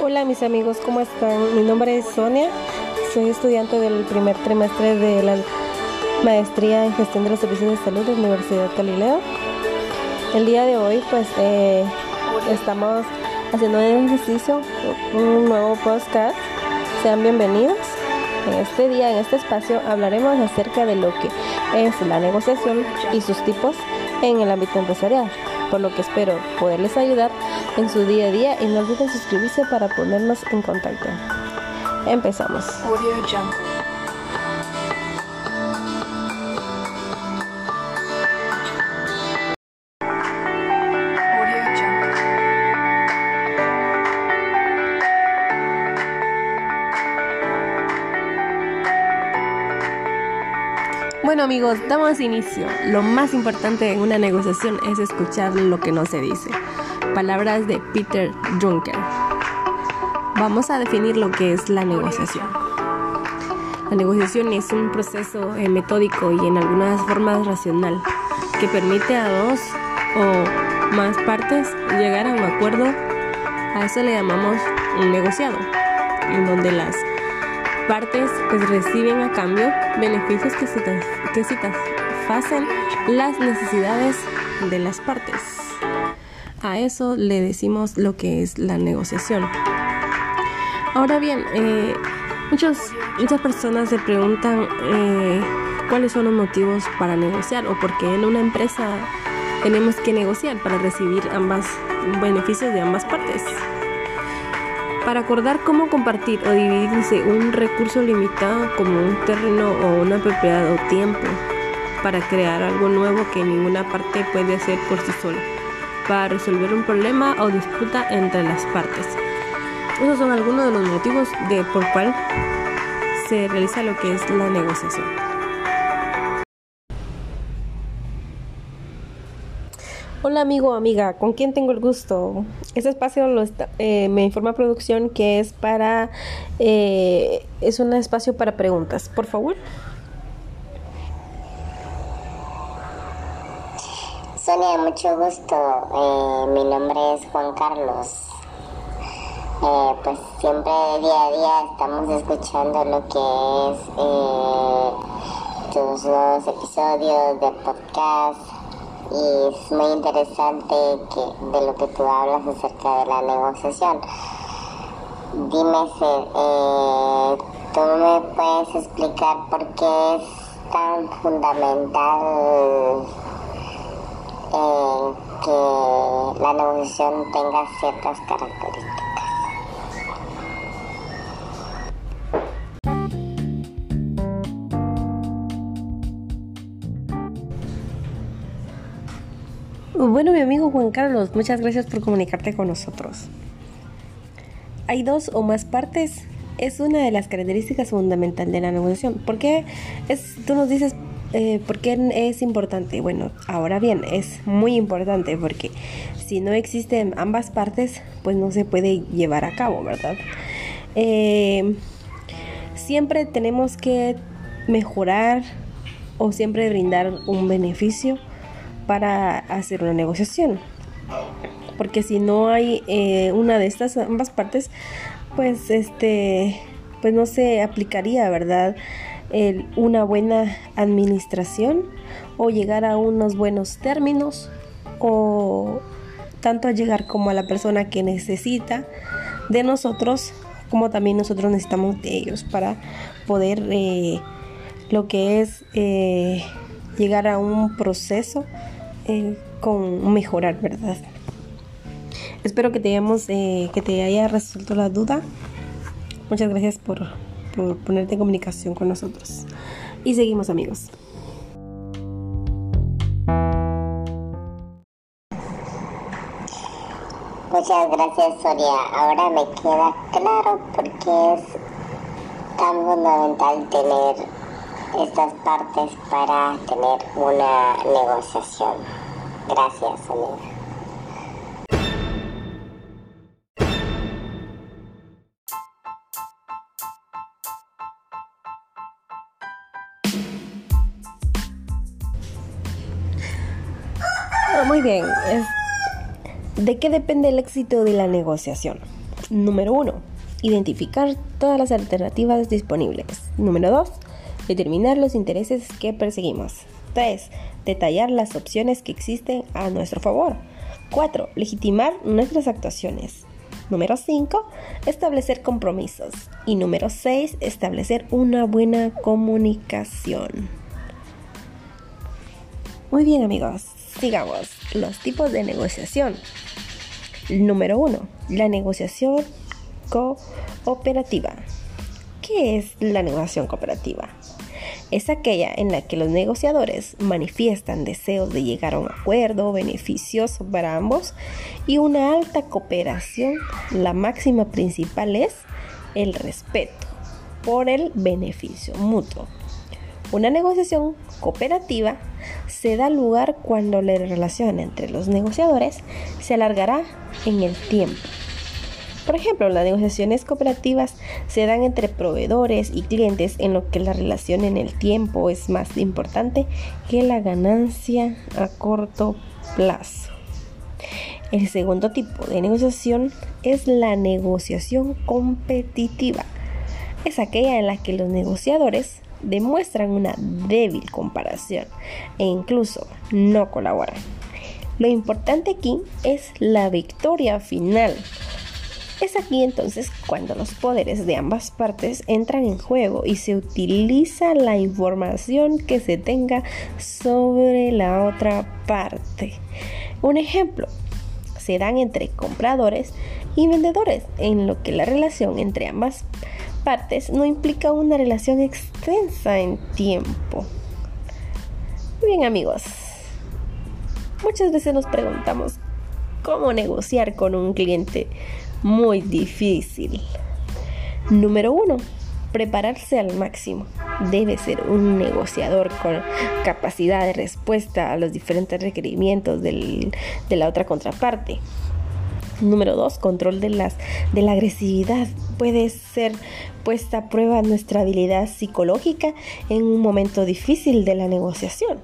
Hola mis amigos, ¿cómo están? Mi nombre es Sonia, soy estudiante del primer trimestre de la maestría en gestión de los servicios de salud de la Universidad Galileo. El día de hoy pues eh, estamos haciendo ejercicio, un nuevo podcast. Sean bienvenidos. En este día, en este espacio, hablaremos acerca de lo que es la negociación y sus tipos en el ámbito empresarial, por lo que espero poderles ayudar en su día a día y no olviden suscribirse para ponernos en contacto. Empezamos. Bueno amigos, damos inicio. Lo más importante en una negociación es escuchar lo que no se dice. Palabras de Peter Drucker. Vamos a definir lo que es la negociación. La negociación es un proceso eh, metódico y en algunas formas racional que permite a dos o más partes llegar a un acuerdo. A eso le llamamos un negociado, en donde las partes pues reciben a cambio beneficios que, satisfacen las necesidades de las partes. A eso le decimos lo que es la negociación. Ahora bien, eh, muchas, muchas personas se preguntan eh, cuáles son los motivos para negociar o por qué en una empresa tenemos que negociar para recibir ambas beneficios de ambas partes. Para acordar cómo compartir o dividirse un recurso limitado como un terreno o una propiedad o tiempo, para crear algo nuevo que ninguna parte puede hacer por sí sola, para resolver un problema o disputa entre las partes. Esos son algunos de los motivos de por cual se realiza lo que es la negociación. Hola amigo o amiga, ¿con quién tengo el gusto? Este espacio lo eh, me informa producción que es para eh, es un espacio para preguntas, por favor. Sonia, mucho gusto. Eh, mi nombre es Juan Carlos. pues siempre día a día estamos escuchando lo que es tus nuevos episodios de podcast y es muy interesante que, de lo que tú hablas acerca de la negociación. Dime, eh, ¿tú me puedes explicar por qué es tan fundamental eh, que la negociación tenga ciertas características? Bueno, mi amigo Juan Carlos, muchas gracias por comunicarte con nosotros. Hay dos o más partes. Es una de las características fundamentales de la negociación. ¿Por qué es, tú nos dices eh, por qué es importante? Bueno, ahora bien, es muy importante porque si no existen ambas partes, pues no se puede llevar a cabo, ¿verdad? Eh, siempre tenemos que mejorar o siempre brindar un beneficio para hacer una negociación. Porque si no hay eh, una de estas ambas partes, pues este, pues no se aplicaría, ¿verdad? una buena administración o llegar a unos buenos términos o tanto a llegar como a la persona que necesita de nosotros como también nosotros necesitamos de ellos para poder eh, lo que es eh, llegar a un proceso eh, con mejorar, ¿verdad? Espero que te, hayamos, eh, que te haya resuelto la duda. Muchas gracias por, por ponerte en comunicación con nosotros. Y seguimos amigos. Muchas gracias Soria. Ahora me queda claro por qué es tan fundamental tener estas partes para tener una negociación. Gracias, amigo. Ah, muy bien, ¿de qué depende el éxito de la negociación? Número uno, identificar todas las alternativas disponibles. Número dos, determinar los intereses que perseguimos. 3. Detallar las opciones que existen a nuestro favor. 4. Legitimar nuestras actuaciones. Número 5. Establecer compromisos. Y número 6. Establecer una buena comunicación. Muy bien amigos, sigamos. Los tipos de negociación. Número 1. La negociación cooperativa. ¿Qué es la negociación cooperativa? Es aquella en la que los negociadores manifiestan deseos de llegar a un acuerdo beneficioso para ambos y una alta cooperación. La máxima principal es el respeto por el beneficio mutuo. Una negociación cooperativa se da lugar cuando la relación entre los negociadores se alargará en el tiempo por ejemplo, las negociaciones cooperativas se dan entre proveedores y clientes en lo que la relación en el tiempo es más importante que la ganancia a corto plazo. El segundo tipo de negociación es la negociación competitiva. Es aquella en la que los negociadores demuestran una débil comparación e incluso no colaboran. Lo importante aquí es la victoria final es aquí entonces cuando los poderes de ambas partes entran en juego y se utiliza la información que se tenga sobre la otra parte. Un ejemplo, se dan entre compradores y vendedores, en lo que la relación entre ambas partes no implica una relación extensa en tiempo. Bien amigos, muchas veces nos preguntamos cómo negociar con un cliente muy difícil. Número uno, prepararse al máximo. Debe ser un negociador con capacidad de respuesta a los diferentes requerimientos de la otra contraparte. Número dos, control de, las, de la agresividad. Puede ser puesta a prueba nuestra habilidad psicológica en un momento difícil de la negociación.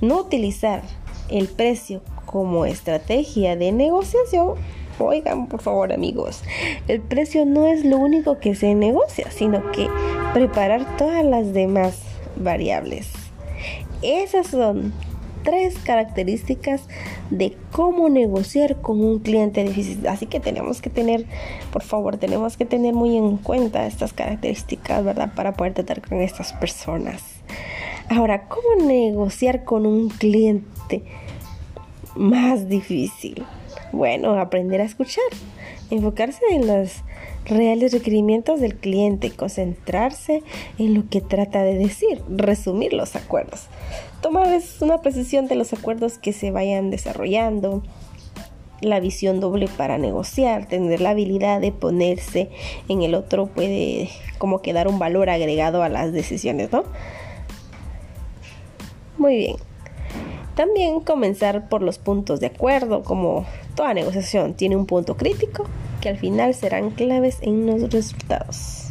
No utilizar el precio como estrategia de negociación Oigan, por favor amigos, el precio no es lo único que se negocia, sino que preparar todas las demás variables. Esas son tres características de cómo negociar con un cliente difícil. Así que tenemos que tener, por favor, tenemos que tener muy en cuenta estas características, ¿verdad? Para poder tratar con estas personas. Ahora, ¿cómo negociar con un cliente más difícil? Bueno, aprender a escuchar, enfocarse en los reales requerimientos del cliente, concentrarse en lo que trata de decir, resumir los acuerdos, tomar una precisión de los acuerdos que se vayan desarrollando, la visión doble para negociar, tener la habilidad de ponerse en el otro puede como que dar un valor agregado a las decisiones, ¿no? Muy bien. También comenzar por los puntos de acuerdo, como toda negociación tiene un punto crítico que al final serán claves en los resultados.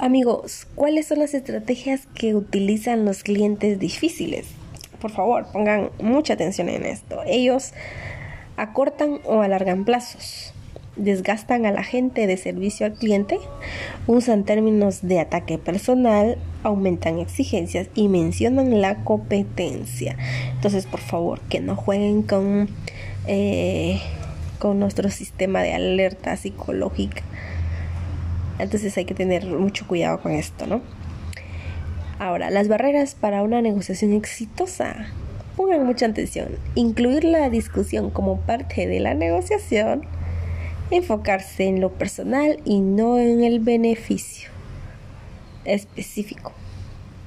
Amigos, ¿cuáles son las estrategias que utilizan los clientes difíciles? Por favor, pongan mucha atención en esto. Ellos acortan o alargan plazos desgastan a la gente de servicio al cliente, usan términos de ataque personal, aumentan exigencias y mencionan la competencia. Entonces, por favor, que no jueguen con, eh, con nuestro sistema de alerta psicológica. Entonces hay que tener mucho cuidado con esto, ¿no? Ahora, las barreras para una negociación exitosa. Pongan mucha atención. Incluir la discusión como parte de la negociación enfocarse en lo personal y no en el beneficio específico.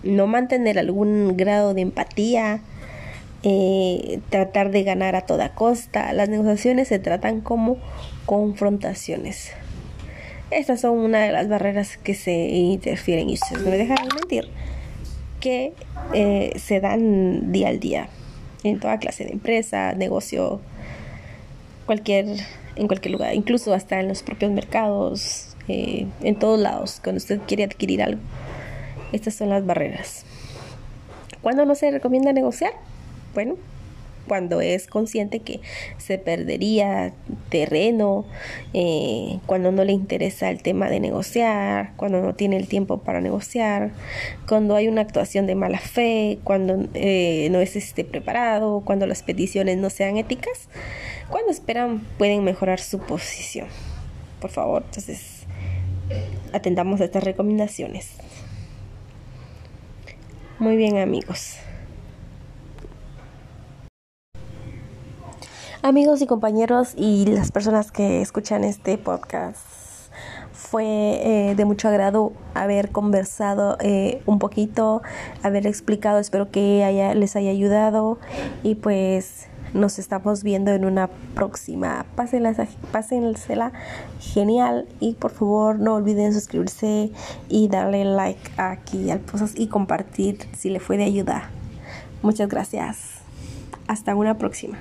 No mantener algún grado de empatía, eh, tratar de ganar a toda costa. Las negociaciones se tratan como confrontaciones. Estas son una de las barreras que se interfieren y ustedes no me dejarán mentir que eh, se dan día al día en toda clase de empresa, negocio, cualquier en cualquier lugar, incluso hasta en los propios mercados, eh, en todos lados, cuando usted quiere adquirir algo. Estas son las barreras. ¿Cuándo no se recomienda negociar? Bueno, cuando es consciente que se perdería terreno, eh, cuando no le interesa el tema de negociar, cuando no tiene el tiempo para negociar, cuando hay una actuación de mala fe, cuando eh, no es este, preparado, cuando las peticiones no sean éticas, cuando esperan pueden mejorar su posición. Por favor, entonces atendamos a estas recomendaciones. Muy bien amigos. Amigos y compañeros y las personas que escuchan este podcast, fue eh, de mucho agrado haber conversado eh, un poquito, haber explicado, espero que les haya ayudado y pues nos estamos viendo en una próxima. Pásensela genial y por favor no olviden suscribirse y darle like aquí al post y compartir si le fue de ayuda. Muchas gracias. Hasta una próxima.